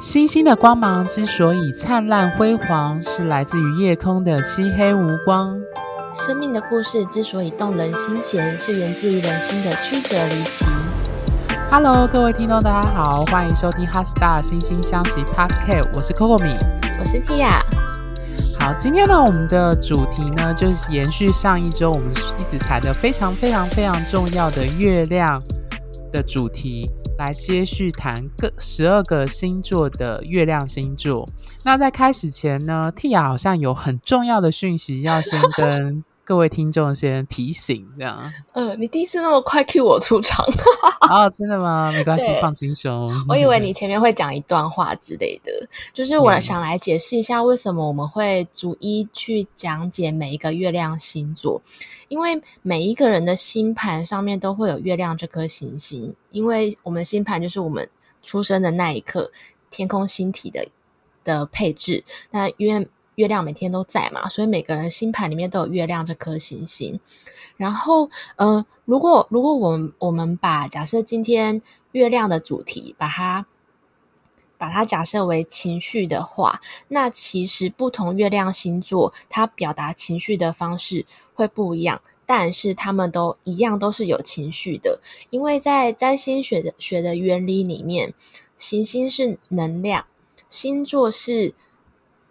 星星的光芒之所以灿烂辉煌，是来自于夜空的漆黑无光。生命的故事之所以动人心弦，是源自于人心的曲折离奇。Hello，各位听众，大家好，欢迎收听《HeartStar 心星相惜 Podcast》，我是 Coco 米，我是 Tia。好，今天呢，我们的主题呢，就是延续上一周我们一直谈的非常非常非常重要的月亮的主题。来接续谈各十二个星座的月亮星座。那在开始前呢，Tia 好像有很重要的讯息要先跟。各位听众先提醒，这样。嗯、呃，你第一次那么快 cue 我出场，哦，真的吗？没关系，放轻松。我以为你前面会讲一段话之类的，就是我想来解释一下为什么我们会逐一去讲解每一个月亮星座，因为每一个人的星盘上面都会有月亮这颗行星，因为我们星盘就是我们出生的那一刻天空星体的的配置。那因为月亮每天都在嘛，所以每个人星盘里面都有月亮这颗行星。然后，呃，如果如果我们我们把假设今天月亮的主题把它把它假设为情绪的话，那其实不同月亮星座它表达情绪的方式会不一样，但是他们都一样都是有情绪的，因为在占星学的学的原理里面，行星是能量，星座是。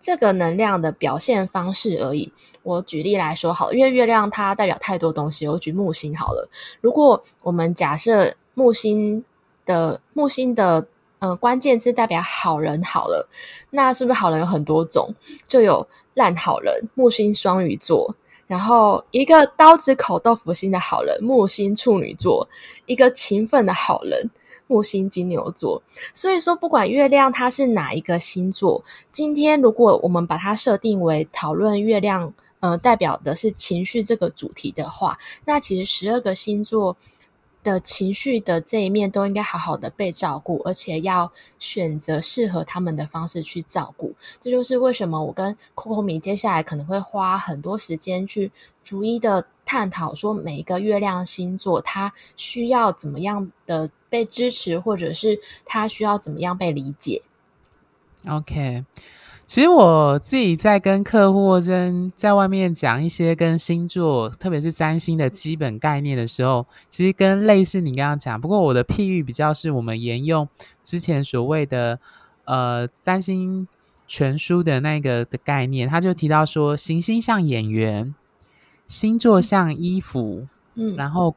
这个能量的表现方式而已。我举例来说好，因为月亮它代表太多东西。我举木星好了。如果我们假设木星的木星的呃关键字代表好人好了，那是不是好人有很多种？就有烂好人，木星双鱼座，然后一个刀子口豆腐心的好人，木星处女座，一个勤奋的好人。木星金牛座，所以说不管月亮它是哪一个星座，今天如果我们把它设定为讨论月亮，呃，代表的是情绪这个主题的话，那其实十二个星座的情绪的这一面都应该好好的被照顾，而且要选择适合他们的方式去照顾。这就是为什么我跟 Coco 米接下来可能会花很多时间去逐一的探讨，说每一个月亮星座它需要怎么样的。被支持，或者是他需要怎么样被理解？OK，其实我自己在跟客户在在外面讲一些跟星座，特别是占星的基本概念的时候，其实跟类似你刚刚讲，不过我的譬喻比较是我们沿用之前所谓的呃占星全书的那个的概念，他就提到说，行星像演员，星座像衣服，嗯，然后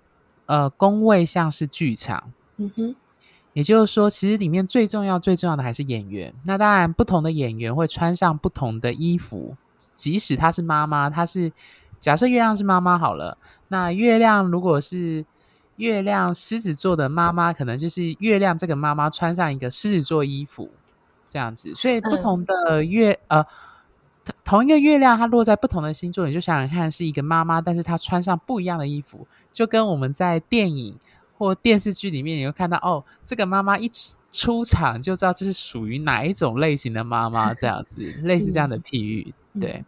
呃宫位像是剧场。嗯哼，也就是说，其实里面最重要、最重要的还是演员。那当然，不同的演员会穿上不同的衣服。即使她是妈妈，她是假设月亮是妈妈好了。那月亮如果是月亮狮子座的妈妈，可能就是月亮这个妈妈穿上一个狮子座衣服这样子。所以，不同的月、嗯、呃，同一个月亮，它落在不同的星座，你就想想看，是一个妈妈，但是她穿上不一样的衣服，就跟我们在电影。或电视剧里面，你会看到哦，这个妈妈一出场就知道这是属于哪一种类型的妈妈，这样子类似这样的譬喻，对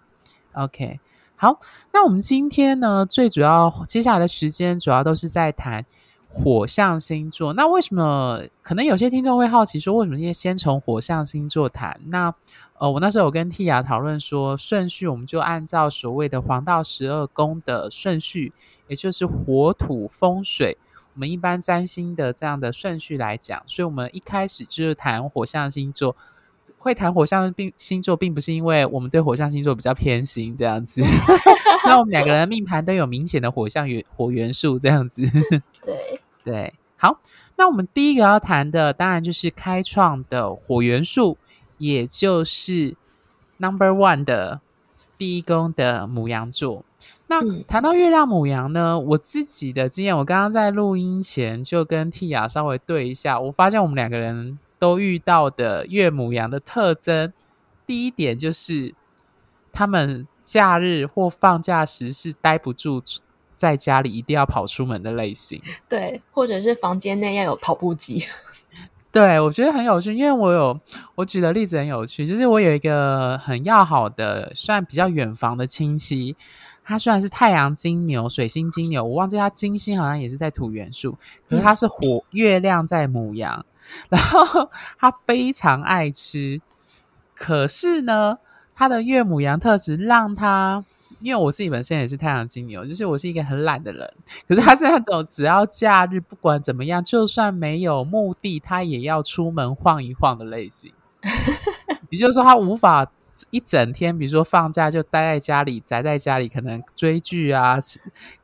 ，OK，好，那我们今天呢，最主要接下来的时间主要都是在谈火象星座。那为什么可能有些听众会好奇说，为什么先从火象星座谈？那呃，我那时候有跟 Tia 讨论说，顺序我们就按照所谓的黄道十二宫的顺序，也就是火土风水。我们一般占星的这样的顺序来讲，所以我们一开始就是谈火象星座。会谈火象并星座，并不是因为我们对火象星座比较偏心这样子，虽然我们两个人的命盘都有明显的火象元火元素这样子。对对，好，那我们第一个要谈的，当然就是开创的火元素，也就是 Number One 的第一宫的母羊座。那谈到月亮母羊呢，我自己的经验，我刚刚在录音前就跟 Tia 稍微对一下，我发现我们两个人都遇到的月母羊的特征，第一点就是他们假日或放假时是待不住在家里，一定要跑出门的类型。对，或者是房间内要有跑步机。对，我觉得很有趣，因为我有我举的例子很有趣，就是我有一个很要好的，算比较远房的亲戚。他虽然是太阳金牛、水星金牛，我忘记他金星好像也是在土元素，可是他是火月亮在母羊，然后他非常爱吃，可是呢，他的月母羊特质让它。因为我自己本身也是太阳金牛，就是我是一个很懒的人。可是他是那种只要假日不管怎么样，就算没有目的，他也要出门晃一晃的类型。也就是说，他无法一整天，比如说放假就待在家里，宅在家里，可能追剧啊、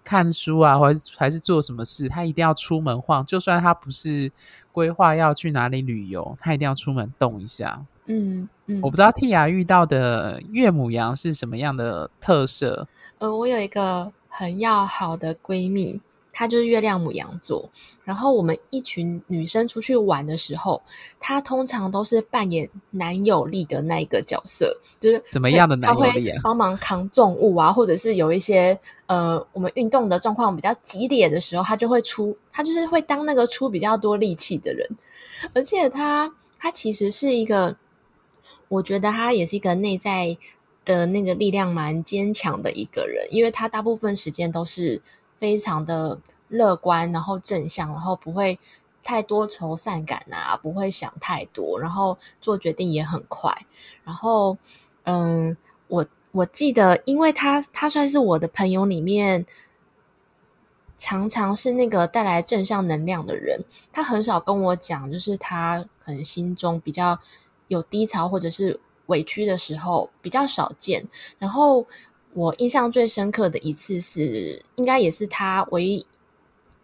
看书啊，或者还是做什么事，他一定要出门晃。就算他不是规划要去哪里旅游，他一定要出门动一下。嗯嗯，我不知道 Tia 遇到的月母羊是什么样的特色。呃，我有一个很要好的闺蜜，她就是月亮母羊座。然后我们一群女生出去玩的时候，她通常都是扮演男友力的那一个角色，就是怎么样的男友力啊？帮忙扛重物啊，或者是有一些呃，我们运动的状况比较激烈的时候，她就会出，她就是会当那个出比较多力气的人。而且她，她其实是一个。我觉得他也是一个内在的那个力量蛮坚强的一个人，因为他大部分时间都是非常的乐观，然后正向，然后不会太多愁善感啊，不会想太多，然后做决定也很快。然后，嗯，我我记得，因为他他算是我的朋友里面常常是那个带来正向能量的人，他很少跟我讲，就是他可能心中比较。有低潮或者是委屈的时候比较少见，然后我印象最深刻的一次是，应该也是他唯一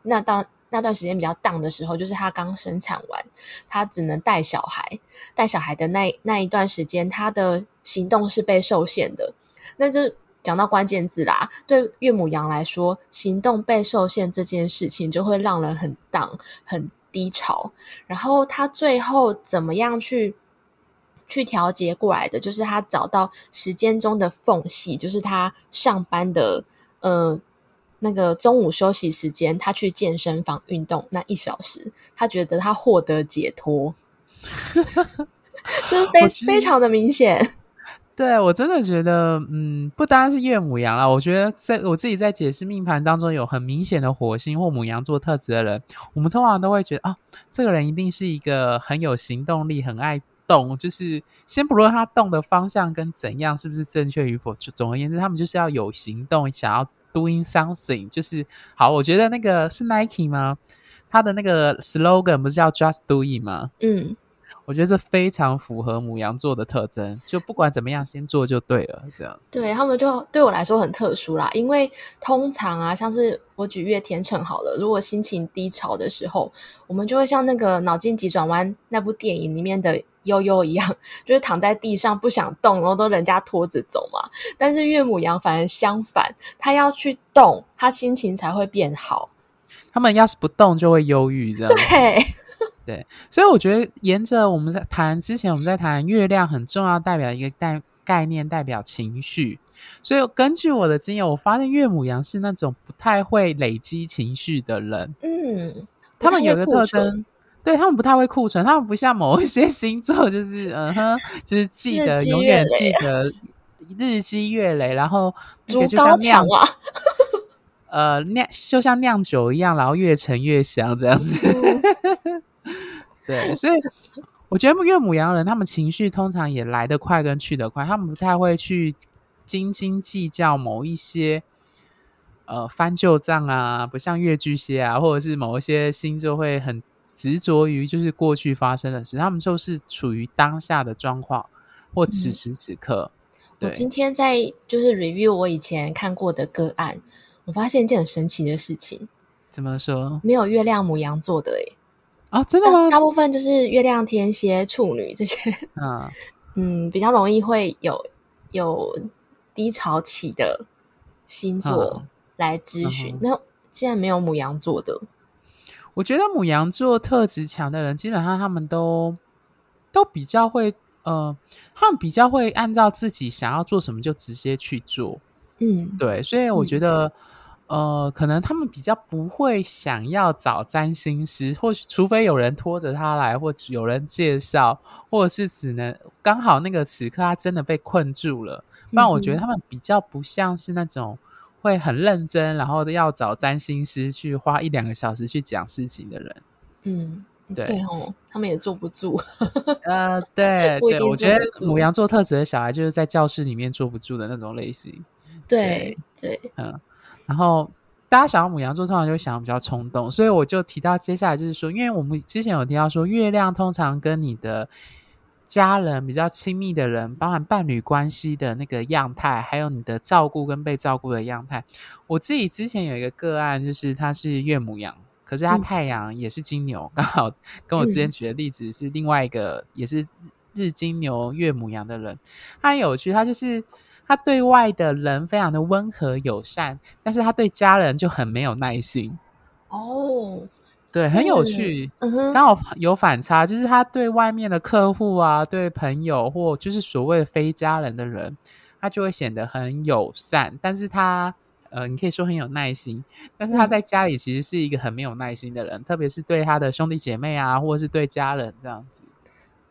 那段那段时间比较 down 的时候，就是他刚生产完，他只能带小孩，带小孩的那那一段时间，他的行动是被受限的。那就讲到关键字啦，对岳母羊来说，行动被受限这件事情就会让人很 down 很低潮。然后他最后怎么样去？去调节过来的，就是他找到时间中的缝隙，就是他上班的呃那个中午休息时间，他去健身房运动那一小时，他觉得他获得解脱，是非非常的明显。对，我真的觉得，嗯，不单是岳母羊啦，我觉得在我自己在解释命盘当中有很明显的火星或母羊座特质的人，我们通常都会觉得啊，这个人一定是一个很有行动力，很爱。动就是先不论他动的方向跟怎样是不是正确与否，就总而言之，他们就是要有行动，想要 doing something。就是好，我觉得那个是 Nike 吗？他的那个 slogan 不是叫 Just doing 吗？嗯。我觉得这非常符合母羊座的特征，就不管怎么样，先做就对了，这样子。对，他们就对我来说很特殊啦，因为通常啊，像是我举月天秤好了，如果心情低潮的时候，我们就会像那个脑筋急转弯那部电影里面的悠悠一样，就是躺在地上不想动，然后都人家拖着走嘛。但是月母羊反而相反，他要去动，他心情才会变好。他们要是不动，就会忧郁，这样。对。对，所以我觉得沿着我们在谈之前，我们在谈月亮很重要，代表一个概概念，代表情绪。所以根据我的经验，我发现岳母羊是那种不太会累积情绪的人。嗯，他们有个特征，对，他们不太会库存，他们不像某一些星座，就是嗯哼，就是记得永远记得日积月累，然后那个就像酿啊，呃酿就像酿酒一样，然后越陈越香这样子。嗯 对，所以我觉得月母羊人他们情绪通常也来得快跟去得快，他们不太会去斤斤计较某一些呃翻旧账啊，不像月巨蟹啊，或者是某一些星座会很执着于就是过去发生的事，他们就是处于当下的状况或此时此刻。嗯、我今天在就是 review 我以前看过的个案，我发现一件很神奇的事情。怎么说？没有月亮母羊座的诶。啊，真的吗？大部分就是月亮天蝎、处女这些，嗯 嗯，比较容易会有有低潮期的星座来咨询。嗯、那既然没有母羊座的，我觉得母羊座特质强的人，基本上他们都都比较会，呃，他们比较会按照自己想要做什么就直接去做。嗯，对，所以我觉得。嗯呃，可能他们比较不会想要找占星师，或许除非有人拖着他来，或者有人介绍，或者是只能刚好那个时刻他真的被困住了。不然我觉得他们比较不像是那种会很认真，然后要找占星师去花一两个小时去讲事情的人。嗯，对，对哦，他们也坐不住。呃，对 对，我觉得母羊座特质的小孩就是在教室里面坐不住的那种类型。对对，对，嗯，然后。大家想到母羊座，通常就会想比较冲动，所以我就提到接下来就是说，因为我们之前有提到说，月亮通常跟你的家人比较亲密的人，包含伴侣关系的那个样态，还有你的照顾跟被照顾的样态。我自己之前有一个个案，就是他是岳母羊，可是他太阳也是金牛，刚、嗯、好跟我之前举的例子是另外一个，也是日金牛月母羊的人，他很有趣，他就是。他对外的人非常的温和友善，但是他对家人就很没有耐心。哦，对，很有趣，刚好有反差，就是他对外面的客户啊，对朋友或就是所谓非家人的人，他就会显得很友善，但是他呃，你可以说很有耐心，但是他在家里其实是一个很没有耐心的人，嗯、特别是对他的兄弟姐妹啊，或者是对家人这样子。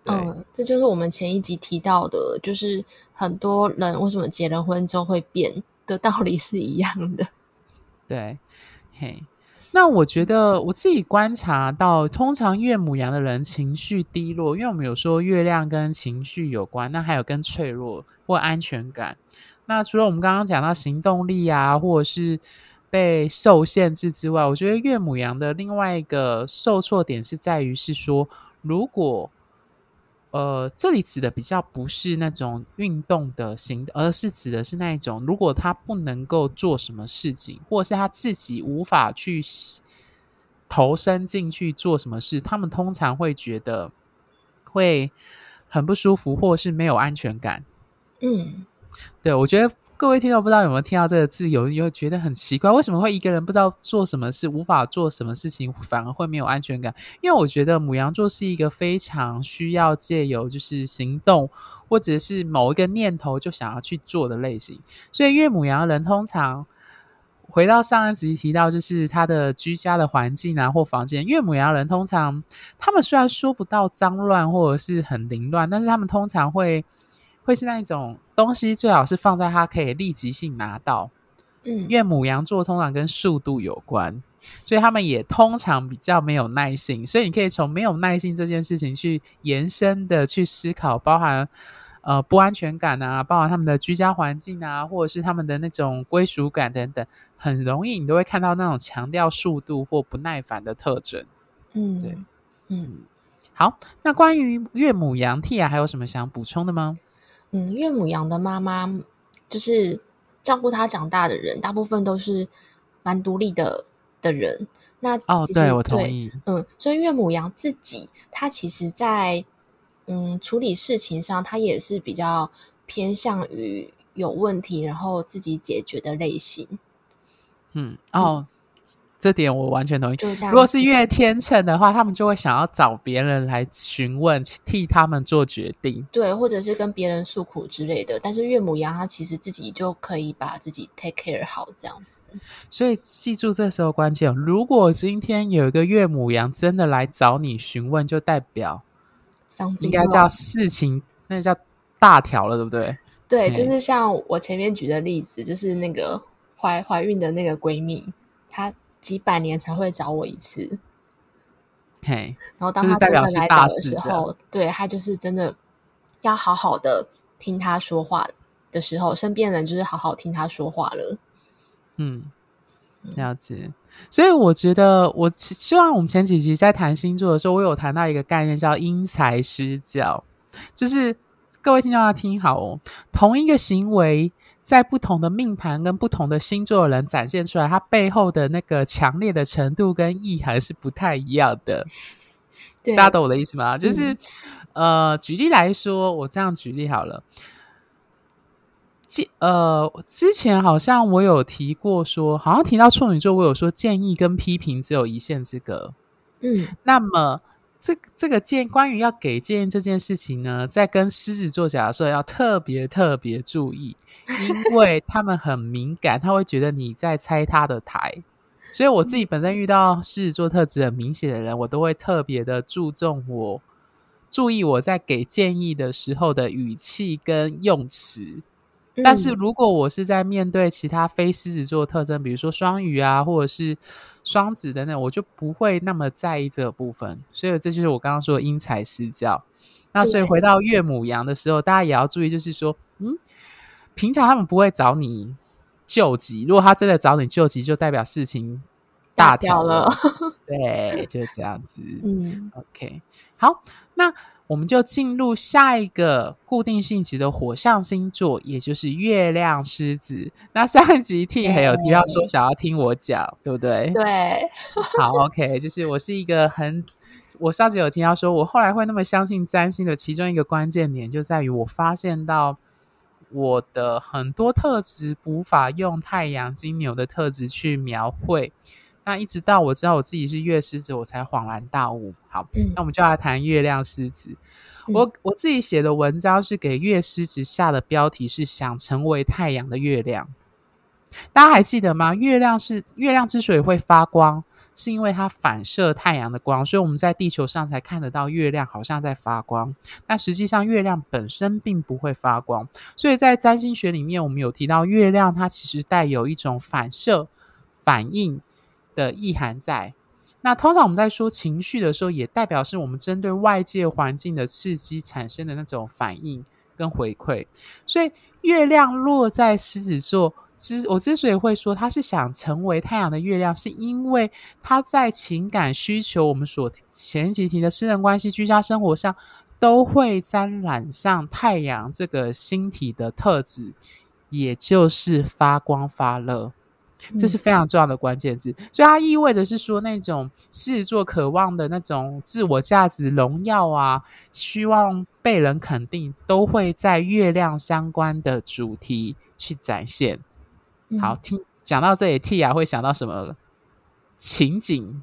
嗯，这就是我们前一集提到的，就是很多人为什么结了婚之后会变的道理是一样的。对，嘿，那我觉得我自己观察到，通常岳母羊的人情绪低落，因为我们有说月亮跟情绪有关，那还有跟脆弱或安全感。那除了我们刚刚讲到行动力啊，或者是被受限制之外，我觉得岳母羊的另外一个受挫点是在于是说，如果呃，这里指的比较不是那种运动的行，而是指的是那一种，如果他不能够做什么事情，或者是他自己无法去投身进去做什么事，他们通常会觉得会很不舒服，或是没有安全感。嗯，对，我觉得。各位听众，不知道有没有听到这个字，有有觉得很奇怪，为什么会一个人不知道做什么事，无法做什么事情，反而会没有安全感？因为我觉得母羊座是一个非常需要借由就是行动，或者是某一个念头就想要去做的类型。所以，月母羊人通常回到上一集提到，就是他的居家的环境啊，或房间，月母羊人通常他们虽然说不到脏乱或者是很凌乱，但是他们通常会。会是那一种东西最好是放在他可以立即性拿到，嗯，因为母羊座通常跟速度有关，所以他们也通常比较没有耐性，所以你可以从没有耐性这件事情去延伸的去思考，包含呃不安全感啊，包含他们的居家环境啊，或者是他们的那种归属感等等，很容易你都会看到那种强调速度或不耐烦的特征，嗯，对，嗯，好，那关于岳母羊 Tia 还有什么想补充的吗？嗯，岳母羊的妈妈就是照顾他长大的人，大部分都是蛮独立的的人。那哦，对，我同意。嗯，所以岳母羊自己，他其实在嗯处理事情上，他也是比较偏向于有问题，然后自己解决的类型。嗯，哦。嗯这点我完全同意。如果是月天秤的话，他们就会想要找别人来询问，替他们做决定。对，或者是跟别人诉苦之类的。但是岳母羊他其实自己就可以把自己 take care 好，这样子。所以记住这时候关键，如果今天有一个岳母羊真的来找你询问，就代表应该叫事情，那叫大条了，对不对？对，就是像我前面举的例子，就是那个怀怀孕的那个闺蜜，她。几百年才会找我一次，嘿，然后当他真的来找的时候，对，他就是真的要好好的听他说话的时候，身边人就是好好听他说话了。嗯，了解。所以我觉得，我希望我们前几集在谈星座的时候，我有谈到一个概念叫因材施教，就是各位听众要听好哦，同一个行为。在不同的命盘跟不同的星座的人展现出来，它背后的那个强烈的程度跟意涵是不太一样的。大家懂我的意思吗？就是，嗯、呃，举例来说，我这样举例好了。呃，之前好像我有提过说，好像提到处女座，我有说建议跟批评只有一线之隔。嗯，那么。这这个建关于要给建议这件事情呢，在跟狮子座讲的时候要特别特别注意，因 为他们很敏感，他会觉得你在拆他的台。所以我自己本身遇到狮子座特质很明显的人，我都会特别的注重我注意我在给建议的时候的语气跟用词。但是如果我是在面对其他非狮子座的特征，比如说双鱼啊，或者是双子等等，我就不会那么在意这个部分。所以这就是我刚刚说的因材施教。那所以回到岳母羊的时候，大家也要注意，就是说，嗯，平常他们不会找你救急，如果他真的找你救急，就代表事情大条了。对，就是这样子。嗯，OK，好，那我们就进入下一个固定性质的火象星座，也就是月亮狮子。那上一集 T 还有提到说想要听我讲，对不对？对，好，OK，就是我是一个很。我上次有听到说，我后来会那么相信占星的其中一个关键点，就在于我发现到我的很多特质无法用太阳金牛的特质去描绘。那一直到我知道我自己是月狮子，我才恍然大悟。好，嗯、那我们就来谈月亮狮子。嗯、我我自己写的文章是给月狮子下的标题是“想成为太阳的月亮”。大家还记得吗？月亮是月亮之所以会发光。是因为它反射太阳的光，所以我们在地球上才看得到月亮好像在发光。但实际上，月亮本身并不会发光。所以在占星学里面，我们有提到月亮，它其实带有一种反射、反应的意涵在。那通常我们在说情绪的时候，也代表是我们针对外界环境的刺激产生的那种反应跟回馈。所以，月亮落在狮子座。之我之所以会说他是想成为太阳的月亮，是因为他在情感需求，我们所前几题的私人关系、居家生活上，都会沾染上太阳这个星体的特质，也就是发光发热，这是非常重要的关键字。嗯、所以它意味着是说，那种狮子座渴望的那种自我价值、荣耀啊，希望被人肯定，都会在月亮相关的主题去展现。好，听讲到这里，T 啊会想到什么情景？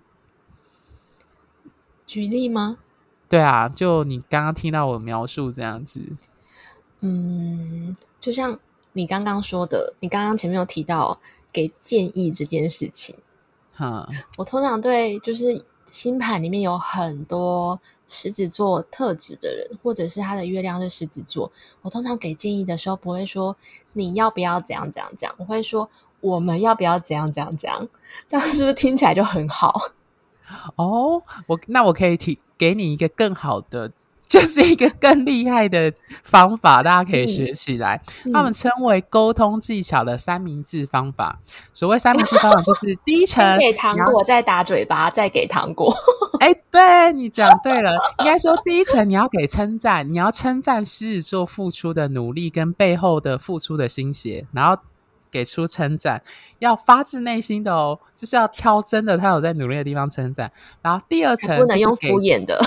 举例吗？对啊，就你刚刚听到我描述这样子。嗯，就像你刚刚说的，你刚刚前面有提到给建议这件事情。哈，我通常对就是星盘里面有很多狮子座特质的人，或者是他的月亮是狮子座，我通常给建议的时候不会说你要不要怎样怎样怎样，我会说我们要不要怎样怎样怎样，这样是不是听起来就很好？哦，我那我可以提给你一个更好的。就是一个更厉害的方法，大家可以学起来。他们称为沟通技巧的三明治方法。所谓三明治方法，就是第一层给糖果，再打嘴巴，再给糖果。哎、欸，对，你讲对了，应该说第一层你要给称赞，你要称赞狮子座付出的努力跟背后的付出的心血，然后给出称赞，要发自内心的哦，就是要挑真的他有在努力的地方称赞。然后第二层不能用敷衍的。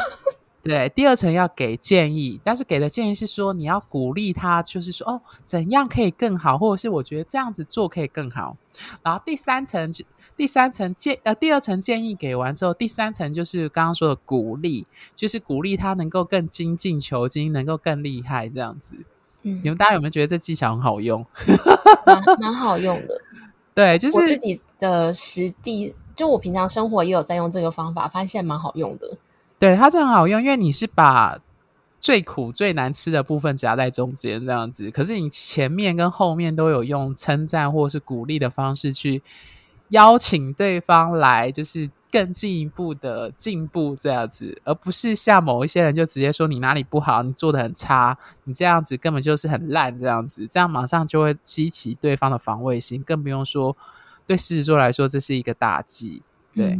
对，第二层要给建议，但是给的建议是说你要鼓励他，就是说哦，怎样可以更好，或者是我觉得这样子做可以更好。然后第三层，第三层建呃，第二层建议给完之后，第三层就是刚刚说的鼓励，就是鼓励他能够更精进求精，能够更厉害这样子。嗯，你们大家有没有觉得这技巧很好用？蛮蛮好用的。对，就是我自己的实地，就我平常生活也有在用这个方法，发现蛮好用的。对，它这很好用，因为你是把最苦最难吃的部分夹在中间这样子，可是你前面跟后面都有用称赞或是鼓励的方式去邀请对方来，就是更进一步的进步这样子，而不是像某一些人就直接说你哪里不好，你做得很差，你这样子根本就是很烂这样子，这样马上就会激起对方的防卫心，更不用说对狮子座来说这是一个大忌，对。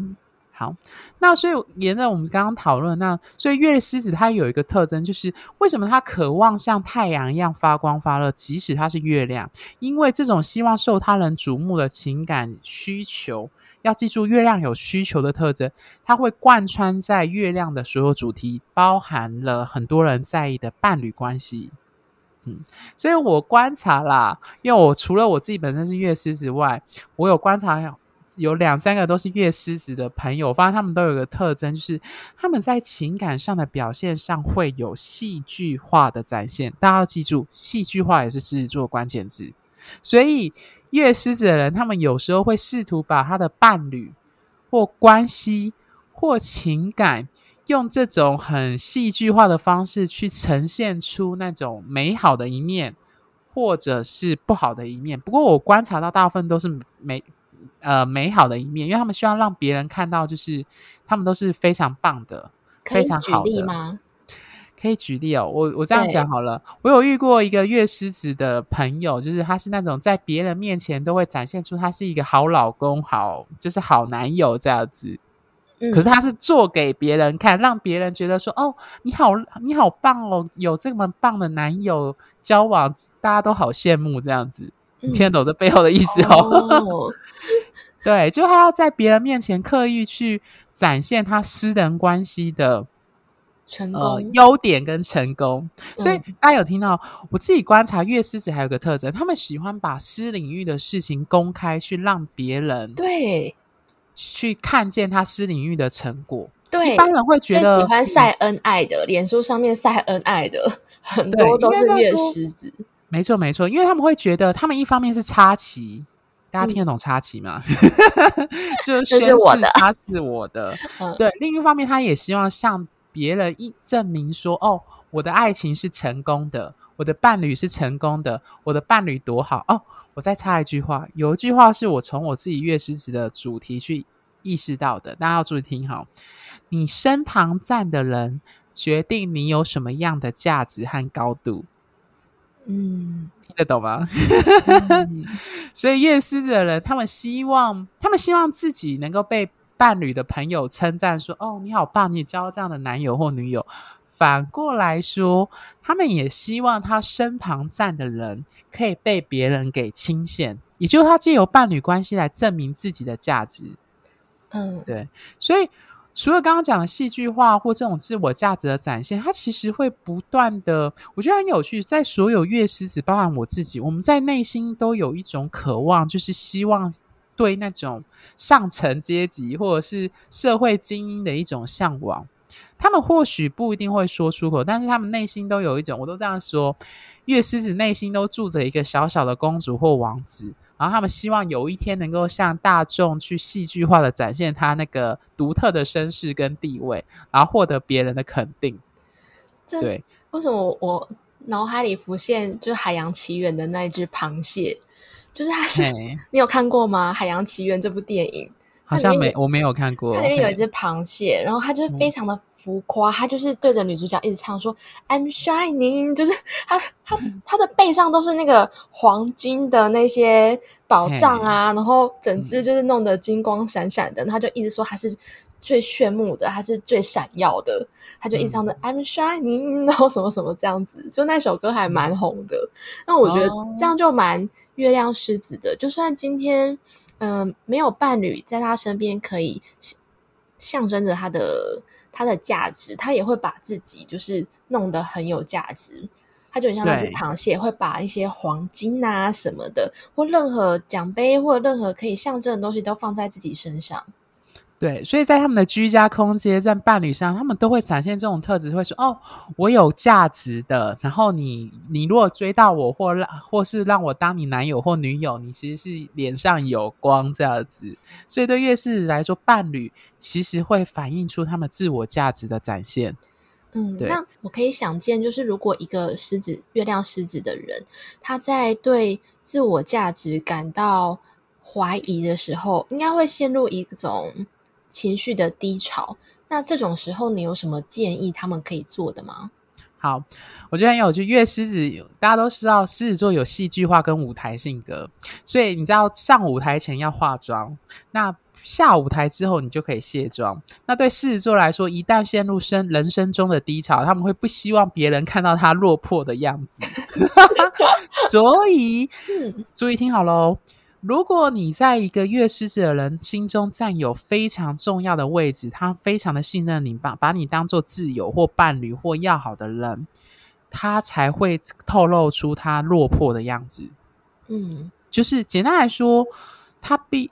好，那所以沿着我们刚刚讨论，那所以月狮子它有一个特征，就是为什么它渴望像太阳一样发光发热，即使它是月亮，因为这种希望受他人瞩目的情感需求，要记住月亮有需求的特征，它会贯穿在月亮的所有主题，包含了很多人在意的伴侣关系。嗯，所以我观察啦，因为我除了我自己本身是月狮子外，我有观察。有两三个都是月狮子的朋友，我发现他们都有个特征，就是他们在情感上的表现上会有戏剧化的展现。大家要记住，戏剧化也是狮子座关键字。所以月狮子的人，他们有时候会试图把他的伴侣或关系或情感，用这种很戏剧化的方式去呈现出那种美好的一面。或者是不好的一面。不过我观察到大部分都是美呃美好的一面，因为他们希望让别人看到，就是他们都是非常棒的，非常好的。可以举例吗？可以举例哦，我我这样讲好了。我有遇过一个月狮子的朋友，就是他是那种在别人面前都会展现出他是一个好老公，好就是好男友这样子。嗯、可是他是做给别人看，让别人觉得说：“哦，你好，你好棒哦，有这么棒的男友交往，大家都好羡慕这样子。嗯”你听得懂这背后的意思哦？哦 对，就他要在别人面前刻意去展现他私人关系的。成功、呃、优点跟成功，所以大家有听到、嗯、我自己观察，月狮子还有个特征，他们喜欢把私领域的事情公开，去让别人对去看见他私领域的成果。对，一般人会觉得喜欢晒恩爱的，脸书上面晒恩爱的很多都是月狮子。没错，没错，因为他们会觉得，他们一方面是插旗，大家听得懂插旗吗？嗯、就是宣示他是我的。对，另一方面，他也希望向。别人一证明说：“哦，我的爱情是成功的，我的伴侣是成功的，我的伴侣多好哦！”我再插一句话，有一句话是我从我自己月狮子的主题去意识到的，大家要注意听好。你身旁站的人决定你有什么样的价值和高度。嗯，听得懂吗？嗯、所以夜狮子的人，他们希望，他们希望自己能够被。伴侣的朋友称赞说：“哦，你好棒，你交这样的男友或女友。”反过来说，他们也希望他身旁站的人可以被别人给钦羡，也就是他借由伴侣关系来证明自己的价值。嗯，对。所以除了刚刚讲的戏剧化或这种自我价值的展现，它其实会不断的，我觉得很有趣。在所有月狮子，包含我自己，我们在内心都有一种渴望，就是希望。对那种上层阶级或者是社会精英的一种向往，他们或许不一定会说出口，但是他们内心都有一种，我都这样说，月狮子内心都住着一个小小的公主或王子，然后他们希望有一天能够向大众去戏剧化的展现他那个独特的身世跟地位，然后获得别人的肯定。对，为什么我，我脑海里浮现就是《海洋奇缘》的那一只螃蟹？就是它是你有看过吗？《海洋奇缘》这部电影好像没，我没有看过。它里面有一只螃蟹，然后它就是非常的浮夸，它、嗯、就是对着女主角一直唱说 “I'm shining”，就是它它它的背上都是那个黄金的那些宝藏啊然后整只就是弄得金光闪闪的，它、嗯、就一直说它是最炫目的，它是最闪耀的，他就一直唱着 “I'm shining”，然后什么什么这样子，就那首歌还蛮红的。那我觉得这样就蛮。月亮狮子的，就算今天，嗯、呃，没有伴侣在他身边，可以象征着他的他的价值，他也会把自己就是弄得很有价值。他就很像那只螃蟹，会把一些黄金啊什么的，或任何奖杯或任何可以象征的东西都放在自己身上。对，所以在他们的居家空间，在伴侣上，他们都会展现这种特质，会说：“哦，我有价值的。”然后你，你如果追到我，或让，或是让我当你男友或女友，你其实是脸上有光这样子。所以对月狮子来说，伴侣其实会反映出他们自我价值的展现。嗯，那我可以想见，就是如果一个狮子、月亮狮子的人，他在对自我价值感到怀疑的时候，应该会陷入一种。情绪的低潮，那这种时候你有什么建议他们可以做的吗？好，我觉得很有趣。月狮子大家都知道，狮子座有戏剧化跟舞台性格，所以你知道上舞台前要化妆，那下舞台之后你就可以卸妆。那对狮子座来说，一旦陷入生人生中的低潮，他们会不希望别人看到他落魄的样子 所以注意听好喽。如果你在一个月狮子的人心中占有非常重要的位置，他非常的信任你，把把你当做挚友或伴侣或要好的人，他才会透露出他落魄的样子。嗯，就是简单来说，他必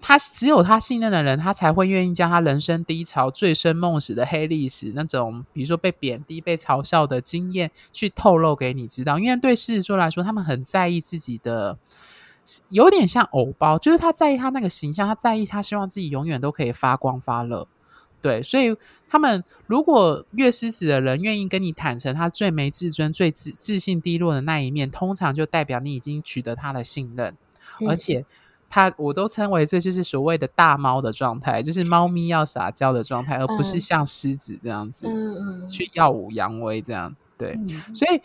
他只有他信任的人，他才会愿意将他人生低潮、醉生梦死的黑历史那种，比如说被贬低、被嘲笑的经验，去透露给你知道。因为对狮子座来说，他们很在意自己的。有点像偶包，就是他在意他那个形象，他在意他希望自己永远都可以发光发热。对，所以他们如果月狮子的人愿意跟你坦诚他最没自尊、最自自信低落的那一面，通常就代表你已经取得他的信任，嗯、而且他我都称为这就是所谓的大猫的状态，就是猫咪要撒娇的状态，而不是像狮子这样子、嗯、去耀武扬威这样。对，嗯、所以。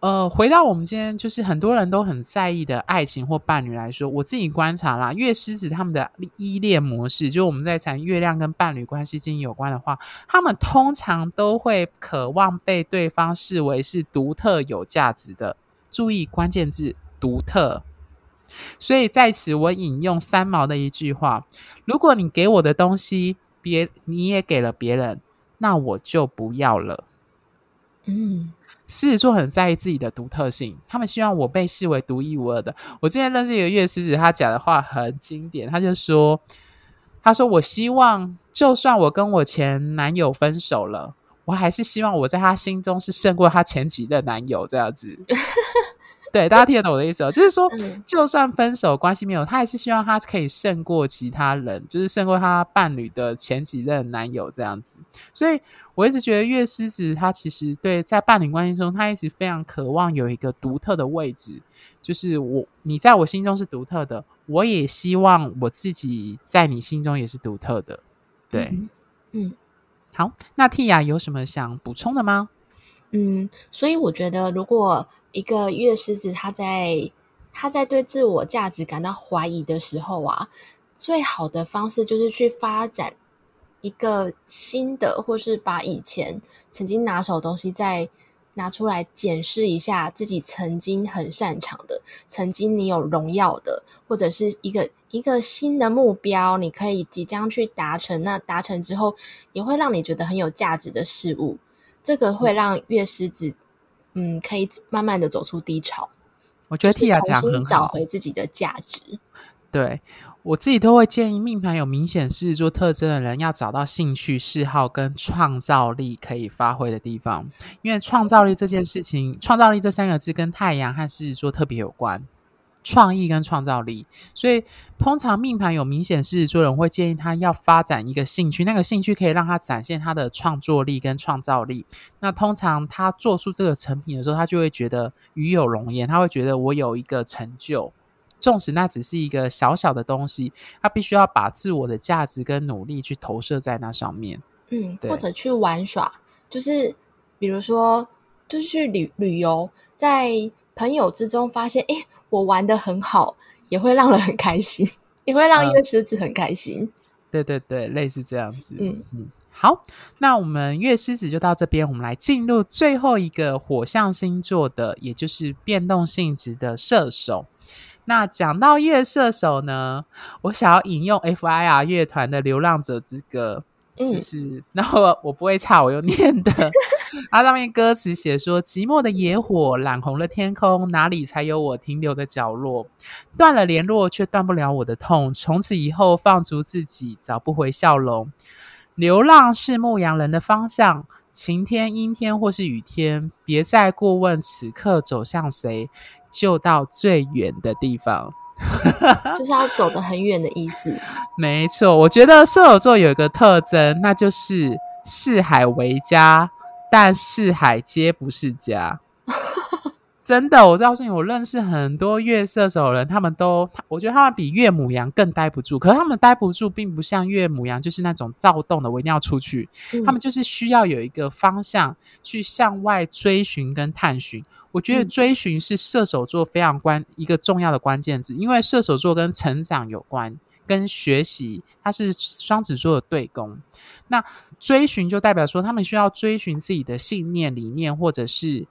呃，回到我们今天，就是很多人都很在意的爱情或伴侣来说，我自己观察啦，月狮子他们的依恋模式，就是我们在谈月亮跟伴侣关系经营有关的话，他们通常都会渴望被对方视为是独特有价值的。注意关键字“独特”。所以在此，我引用三毛的一句话：“如果你给我的东西，别你也给了别人，那我就不要了。”嗯。狮子座很在意自己的独特性，他们希望我被视为独一无二的。我之前认识一个月狮子，他讲的话很经典，他就说：“他说我希望，就算我跟我前男友分手了，我还是希望我在他心中是胜过他前几任男友这样子。”对，大家听得懂我的意思哦，就是说，就算分手关系没有，他还是希望他可以胜过其他人，就是胜过他伴侣的前几任男友这样子。所以我一直觉得月狮子他其实对在伴侣关系中，他一直非常渴望有一个独特的位置，就是我你在我心中是独特的，我也希望我自己在你心中也是独特的。对，嗯，嗯，好，那 Tia 有什么想补充的吗？嗯，所以我觉得如果。一个月狮子，他在他在对自我价值感到怀疑的时候啊，最好的方式就是去发展一个新的，或是把以前曾经拿手的东西再拿出来检视一下自己曾经很擅长的，曾经你有荣耀的，或者是一个一个新的目标，你可以即将去达成。那达成之后，也会让你觉得很有价值的事物，这个会让月狮子。嗯，可以慢慢的走出低潮。我觉得 Tia 讲很好，找回自己的价值。对，我自己都会建议命盘有明显狮子座特征的人，要找到兴趣、嗜好跟创造力可以发挥的地方。因为创造力这件事情，创造力这三个字跟太阳和狮子座特别有关。创意跟创造力，所以通常命盘有明显狮子座人会建议他要发展一个兴趣，那个兴趣可以让他展现他的创作力跟创造力。那通常他做出这个成品的时候，他就会觉得与有荣焉，他会觉得我有一个成就，纵使那只是一个小小的东西，他必须要把自我的价值跟努力去投射在那上面。嗯，对或者去玩耍，就是比如说，就是去旅旅游，在朋友之中发现，诶。我玩的很好，也会让人很开心，也会让月狮子很开心。嗯、对对对，类似这样子。嗯嗯，好，那我们月狮子就到这边，我们来进入最后一个火象星座的，也就是变动性质的射手。那讲到月射手呢，我想要引用 FIR 乐团的《流浪者之歌》。就是，嗯、然后我不会唱，我又念的。它上面歌词写说：“寂寞的野火染红了天空，哪里才有我停留的角落？断了联络，却断不了我的痛。从此以后，放逐自己，找不回笑容。流浪是牧羊人的方向，晴天、阴天或是雨天，别再过问此刻走向谁，就到最远的地方。”就是要走得很远的意思。没错，我觉得射手座有一个特征，那就是四海为家，但四海皆不是家。真的，我告诉你，我认识很多月射手的人，他们都，我觉得他们比月母羊更待不住。可是他们待不住，并不像月母羊，就是那种躁动的，我一定要出去。嗯、他们就是需要有一个方向去向外追寻跟探寻。我觉得追寻是射手座非常关一个重要的关键字，因为射手座跟成长有关，跟学习，它是双子座的对攻。那追寻就代表说，他们需要追寻自己的信念、理念，或者是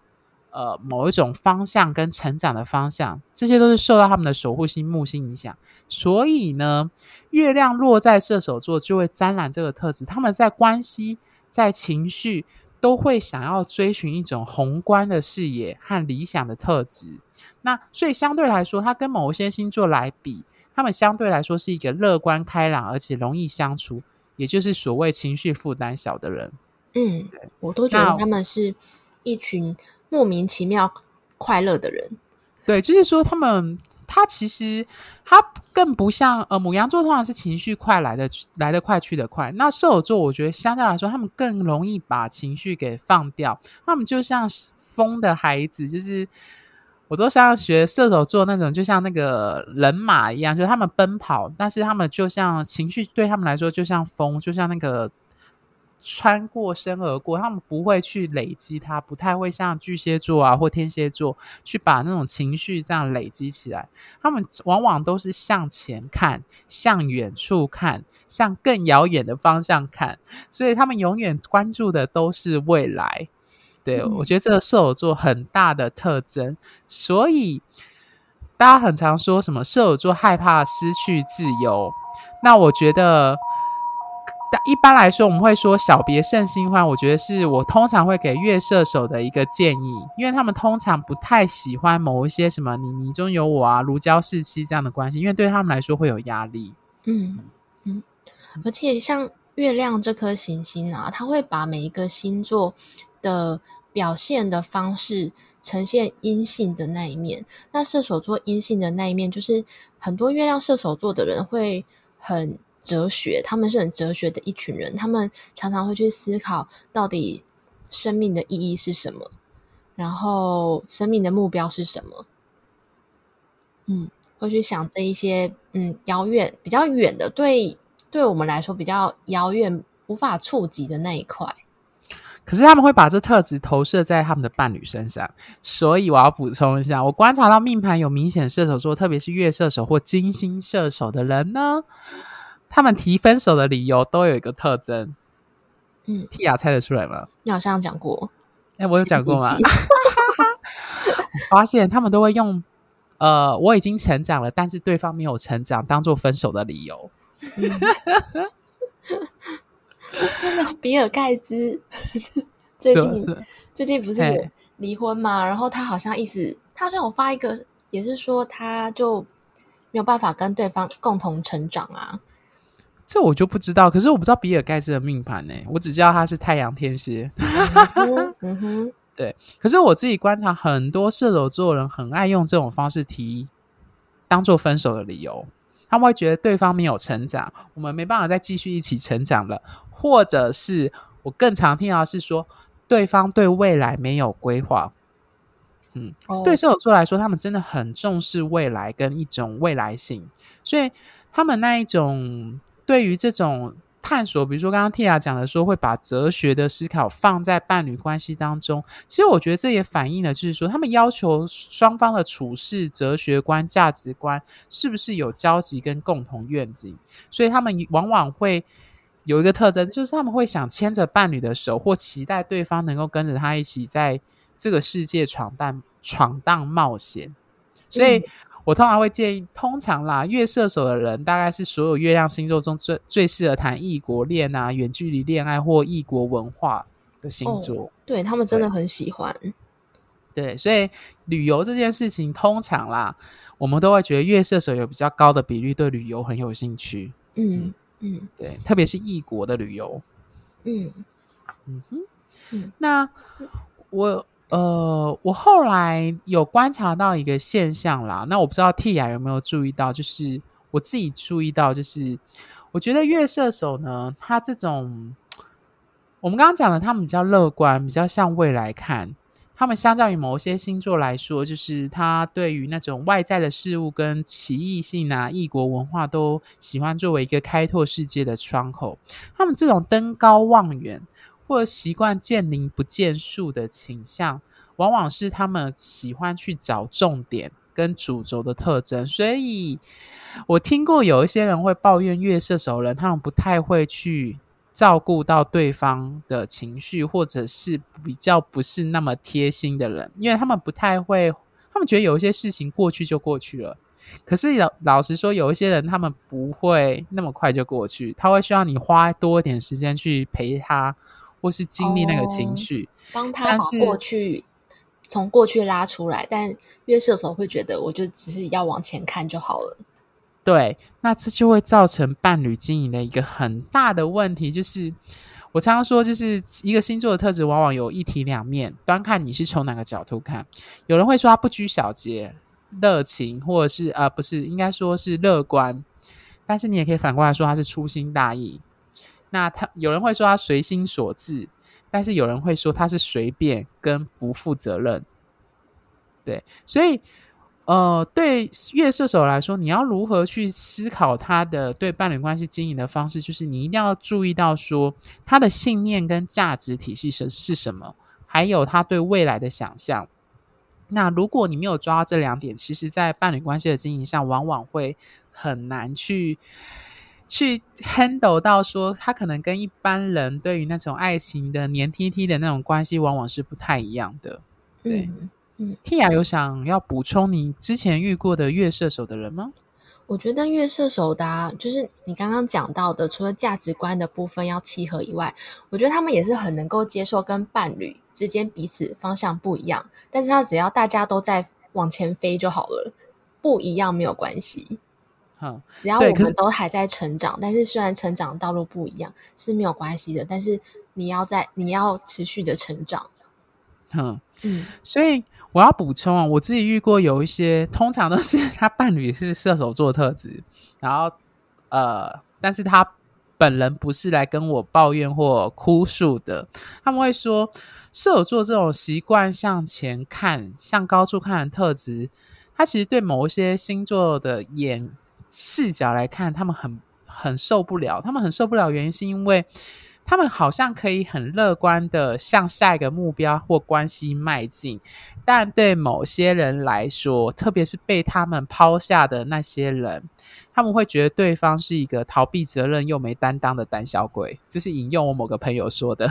呃某一种方向跟成长的方向，这些都是受到他们的守护星木星影响。所以呢，月亮落在射手座就会沾染这个特质，他们在关系、在情绪。都会想要追寻一种宏观的视野和理想的特质，那所以相对来说，他跟某一些星座来比，他们相对来说是一个乐观开朗而且容易相处，也就是所谓情绪负担小的人。嗯，对，我都觉得他们是一群莫名其妙快乐的人。对，就是说他们他其实他更不像呃母羊座，通常是情绪快来的来得快去得快。那射手座，我觉得相对来说，他们更容易把情绪给放掉。他们就像疯的孩子，就是我都想要学射手座那种，就像那个人马一样，就是他们奔跑，但是他们就像情绪对他们来说，就像风，就像那个。穿过身而过，他们不会去累积它，不太会像巨蟹座啊或天蝎座去把那种情绪这样累积起来。他们往往都是向前看，向远处看，向更遥远的方向看，所以他们永远关注的都是未来。对，嗯，我觉得这个射手座很大的特征，所以大家很常说什么射手座害怕失去自由，那我觉得。但一般来说，我们会说“小别胜新欢”。我觉得是我通常会给月射手的一个建议，因为他们通常不太喜欢某一些什么“你你中有我啊”、“如胶似漆”这样的关系，因为对他们来说会有压力。嗯嗯，而且像月亮这颗行星啊，它会把每一个星座的表现的方式呈现阴性的那一面。那射手座阴性的那一面，就是很多月亮射手座的人会很。哲学，他们是很哲学的一群人，他们常常会去思考到底生命的意义是什么，然后生命的目标是什么。嗯，会去想这一些嗯遥远、比较远的，对对我们来说比较遥远、无法触及的那一块。可是他们会把这特质投射在他们的伴侣身上，所以我要补充一下，我观察到命盘有明显射手座，特别是月射手或金星射手的人呢。他们提分手的理由都有一个特征，嗯，Tia 猜得出来吗？你好像讲过，哎、欸，我有讲过吗？我发现他们都会用“呃，我已经成长了，但是对方没有成长”当做分手的理由。比尔盖茨 最近最近不是离婚吗？然后他好像意思，他好像有发一个，也是说他就没有办法跟对方共同成长啊。这我就不知道，可是我不知道比尔盖茨的命盘呢，我只知道他是太阳天蝎。嗯哼，对。可是我自己观察，很多射手座人很爱用这种方式提当做分手的理由，他们会觉得对方没有成长，我们没办法再继续一起成长了，或者是我更常听到是说对方对未来没有规划。嗯，对射手座来说，他们真的很重视未来跟一种未来性，所以他们那一种。对于这种探索，比如说刚刚 Tia 讲的说，会把哲学的思考放在伴侣关系当中。其实我觉得这也反映了，就是说他们要求双方的处事哲学观、价值观是不是有交集跟共同愿景。所以他们往往会有一个特征，就是他们会想牵着伴侣的手，或期待对方能够跟着他一起在这个世界闯荡、闯荡冒险。所以。嗯我通常会建议，通常啦，月射手的人大概是所有月亮星座中最最适合谈异国恋啊、远距离恋爱或异国文化的星座。哦、对，他们真的很喜欢。对，所以旅游这件事情，通常啦，我们都会觉得月射手有比较高的比率对旅游很有兴趣。嗯嗯，对，特别是异国的旅游。嗯嗯哼，嗯，那我。呃，我后来有观察到一个现象啦，那我不知道 Tia 有没有注意到，就是我自己注意到，就是我觉得月射手呢，他这种我们刚刚讲的，他们比较乐观，比较向未来看，他们相较于某些星座来说，就是他对于那种外在的事物跟奇异性啊、异国文化都喜欢作为一个开拓世界的窗口，他们这种登高望远。或者习惯见林不见树的倾向，往往是他们喜欢去找重点跟主轴的特征。所以我听过有一些人会抱怨月射手人，他们不太会去照顾到对方的情绪，或者是比较不是那么贴心的人，因为他们不太会，他们觉得有一些事情过去就过去了。可是老老实说，有一些人他们不会那么快就过去，他会需要你花多一点时间去陪他。或是经历那个情绪，帮、哦、他把过去从过去拉出来。但月射手会觉得，我就只是要往前看就好了。对，那这就会造成伴侣经营的一个很大的问题，就是我常常说，就是一个星座的特质往往有一体两面，端看你是从哪个角度看。有人会说他不拘小节，热情，或者是呃，不是，应该说是乐观。但是你也可以反过来说，他是粗心大意。那他有人会说他随心所至，但是有人会说他是随便跟不负责任。对，所以呃，对月射手来说，你要如何去思考他的对伴侣关系经营的方式，就是你一定要注意到说他的信念跟价值体系是是什么，还有他对未来的想象。那如果你没有抓到这两点，其实，在伴侣关系的经营上，往往会很难去。去 handle 到说，他可能跟一般人对于那种爱情的黏贴贴的那种关系，往往是不太一样的。对，嗯，嗯，Tia 有想要补充你之前遇过的月射手的人吗？我觉得月射手的啊，就是你刚刚讲到的，除了价值观的部分要契合以外，我觉得他们也是很能够接受跟伴侣之间彼此方向不一样，但是他只要大家都在往前飞就好了，不一样没有关系。好，只要我们都还在成长，但是虽然成长道路不一样是没有关系的，但是你要在你要持续的成长。嗯嗯，所以我要补充啊，我自己遇过有一些，通常都是他伴侣是射手座特质，然后呃，但是他本人不是来跟我抱怨或哭诉的，他们会说射手座这种习惯向前看、向高处看的特质，他其实对某一些星座的眼。视角来看，他们很很受不了。他们很受不了，原因是因为他们好像可以很乐观的向下一个目标或关系迈进，但对某些人来说，特别是被他们抛下的那些人，他们会觉得对方是一个逃避责任又没担当的胆小鬼。这是引用我某个朋友说的，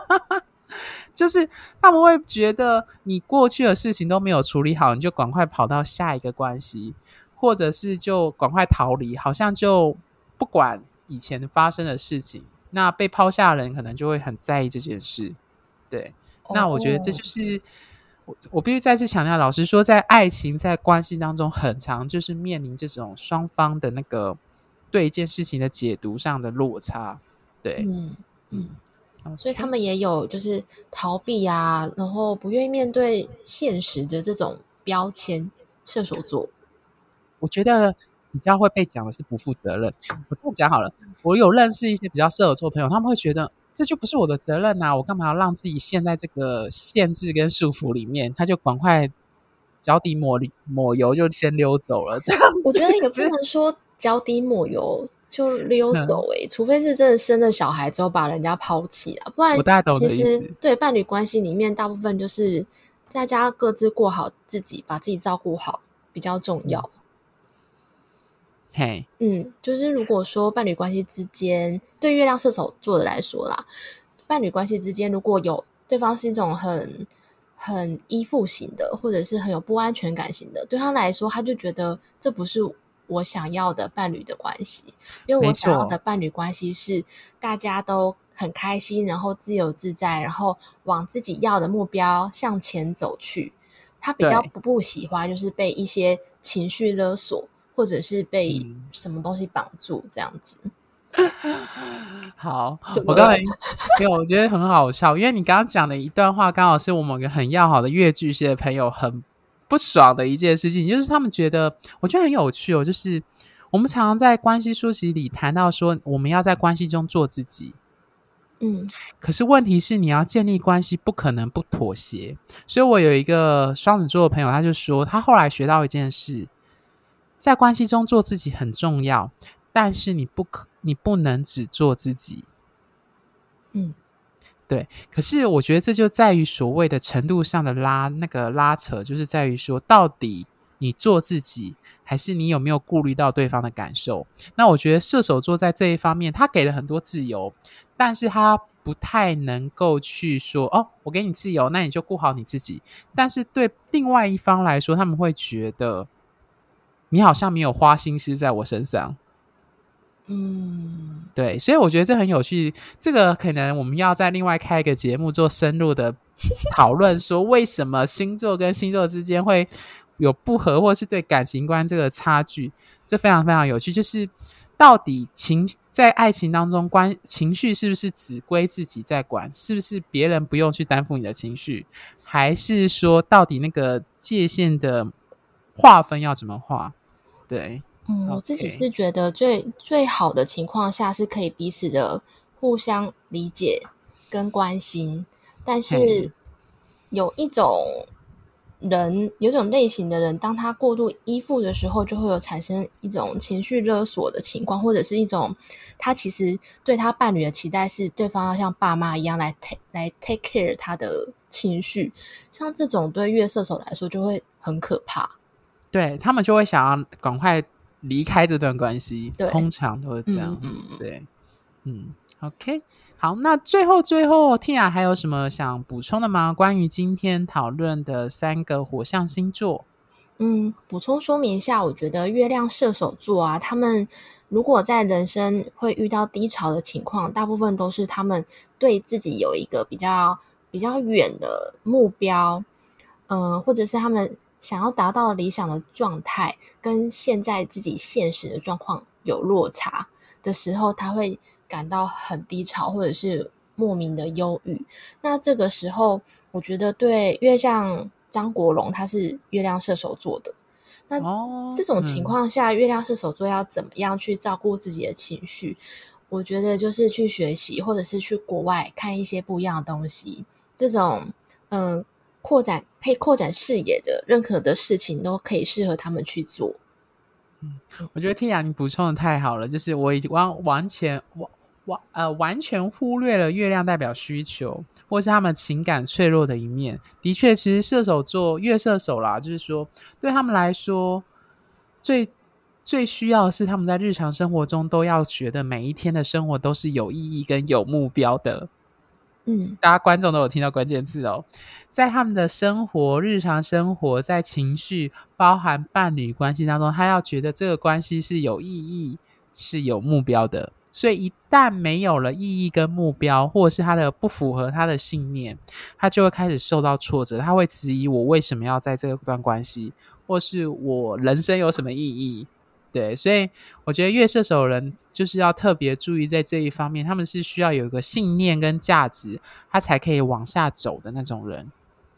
就是他们会觉得你过去的事情都没有处理好，你就赶快跑到下一个关系。或者是就赶快逃离，好像就不管以前发生的事情。那被抛下的人可能就会很在意这件事。对，哦、那我觉得这就是我我必须再次强调，老实说，在爱情在关系当中，很常就是面临这种双方的那个对一件事情的解读上的落差。对，嗯嗯，所以他们也有就是逃避啊，然后不愿意面对现实的这种标签，射手座。我觉得比较会被讲的是不负责任。我这样讲好了，我有认识一些比较射手座朋友，他们会觉得这就不是我的责任呐、啊，我干嘛要让自己陷在这个限制跟束缚里面？他就赶快脚底抹抹油，就先溜走了。这样，我觉得也不能说脚底抹油就溜走诶、欸，除非是真的生了小孩之后把人家抛弃了，不然其实对伴侣关系里面，大部分就是大家各自过好自己，把自己照顾好比较重要。嘿，嗯，就是如果说伴侣关系之间，对月亮射手座的来说啦，伴侣关系之间如果有对方是一种很很依附型的，或者是很有不安全感型的，对他来说，他就觉得这不是我想要的伴侣的关系，因为我想要的伴侣关系是大家都很开心，然后自由自在，然后往自己要的目标向前走去。他比较不不喜欢就是被一些情绪勒索。或者是被什么东西绑住这样子。好，我刚才 没有，我觉得很好笑，因为你刚刚讲的一段话，刚好是我们一个很要好的越剧系的朋友很不爽的一件事情，就是他们觉得，我觉得很有趣哦，就是我们常常在关系书籍里谈到说，我们要在关系中做自己。嗯，可是问题是，你要建立关系，不可能不妥协。所以我有一个双子座的朋友，他就说，他后来学到一件事。在关系中做自己很重要，但是你不可，你不能只做自己。嗯，对。可是我觉得这就在于所谓的程度上的拉，那个拉扯，就是在于说，到底你做自己，还是你有没有顾虑到对方的感受？那我觉得射手座在这一方面，他给了很多自由，但是他不太能够去说，哦，我给你自由，那你就顾好你自己。但是对另外一方来说，他们会觉得。你好像没有花心思在我身上，嗯，对，所以我觉得这很有趣。这个可能我们要再另外开一个节目做深入的 讨论，说为什么星座跟星座之间会有不合，或是对感情观这个差距，这非常非常有趣。就是到底情在爱情当中，关情绪是不是只归自己在管？是不是别人不用去担负你的情绪？还是说到底那个界限的？划分要怎么画？对，嗯我自己是觉得最最好的情况下是可以彼此的互相理解跟关心，但是有一种。人有种类型的人，当他过度依附的时候，就会有产生一种情绪勒索的情况，或者是一种他其实对他伴侣的期待是对方要像爸妈一样来 take 来 take care 他的情绪。像这种对月射手来说就会很可怕，对他们就会想要赶快离开这段关系。通常都是这样。嗯，对，嗯，OK。好，那最后最后，Tina 还有什么想补充的吗？关于今天讨论的三个火象星座，嗯，补充说明一下，我觉得月亮射手座啊，他们如果在人生会遇到低潮的情况，大部分都是他们对自己有一个比较比较远的目标，嗯、呃，或者是他们想要达到理想的状态，跟现在自己现实的状况有落差的时候，他会。感到很低潮，或者是莫名的忧郁。那这个时候，我觉得对，因为像张国荣他是月亮射手座的，那这种情况下，月亮射手座要怎么样去照顾自己的情绪？我觉得就是去学习，或者是去国外看一些不一样的东西。这种嗯，扩展可以扩展视野的任何的事情，都可以适合他们去做。嗯，我觉得 Tia 你补充的太好了，就是我已经完完全完。完呃，完全忽略了月亮代表需求，或是他们情感脆弱的一面。的确，其实射手座月射手啦，就是说对他们来说，最最需要是他们在日常生活中都要觉得每一天的生活都是有意义跟有目标的。嗯，大家观众都有听到关键字哦，在他们的生活、日常生活，在情绪、包含伴侣关系当中，他要觉得这个关系是有意义、是有目标的。所以，一旦没有了意义跟目标，或者是他的不符合他的信念，他就会开始受到挫折。他会质疑我为什么要在这段关系，或是我人生有什么意义？对，所以我觉得月射手人就是要特别注意在这一方面，他们是需要有一个信念跟价值，他才可以往下走的那种人。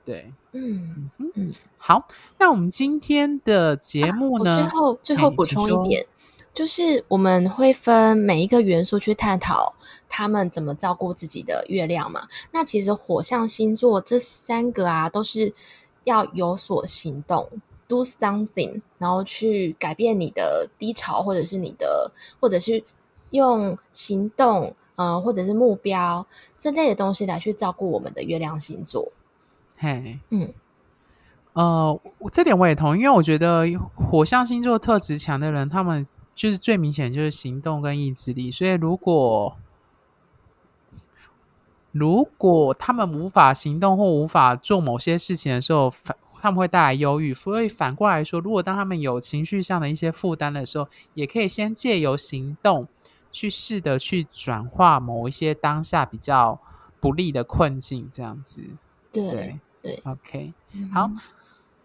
对，嗯嗯嗯。好，那我们今天的节目呢？啊、最后最后补充一点。就是我们会分每一个元素去探讨他们怎么照顾自己的月亮嘛。那其实火象星座这三个啊，都是要有所行动，do something，然后去改变你的低潮，或者是你的，或者是用行动，呃，或者是目标这类的东西来去照顾我们的月亮星座。嘿，嗯，呃，这点我也同意，因为我觉得火象星座特质强的人，他们。就是最明显就是行动跟意志力，所以如果如果他们无法行动或无法做某些事情的时候，反他们会带来忧郁。所以反过来说，如果当他们有情绪上的一些负担的时候，也可以先借由行动去试着去转化某一些当下比较不利的困境，这样子。对对，对，OK，好，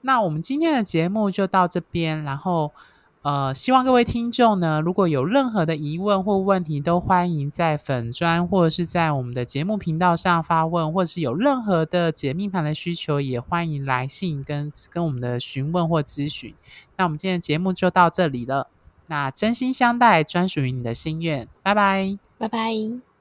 那我们今天的节目就到这边，然后。呃，希望各位听众呢，如果有任何的疑问或问题，都欢迎在粉专或者是在我们的节目频道上发问，或者是有任何的解命盘的需求，也欢迎来信跟跟我们的询问或咨询。那我们今天的节目就到这里了，那真心相待，专属于你的心愿，拜拜，拜拜。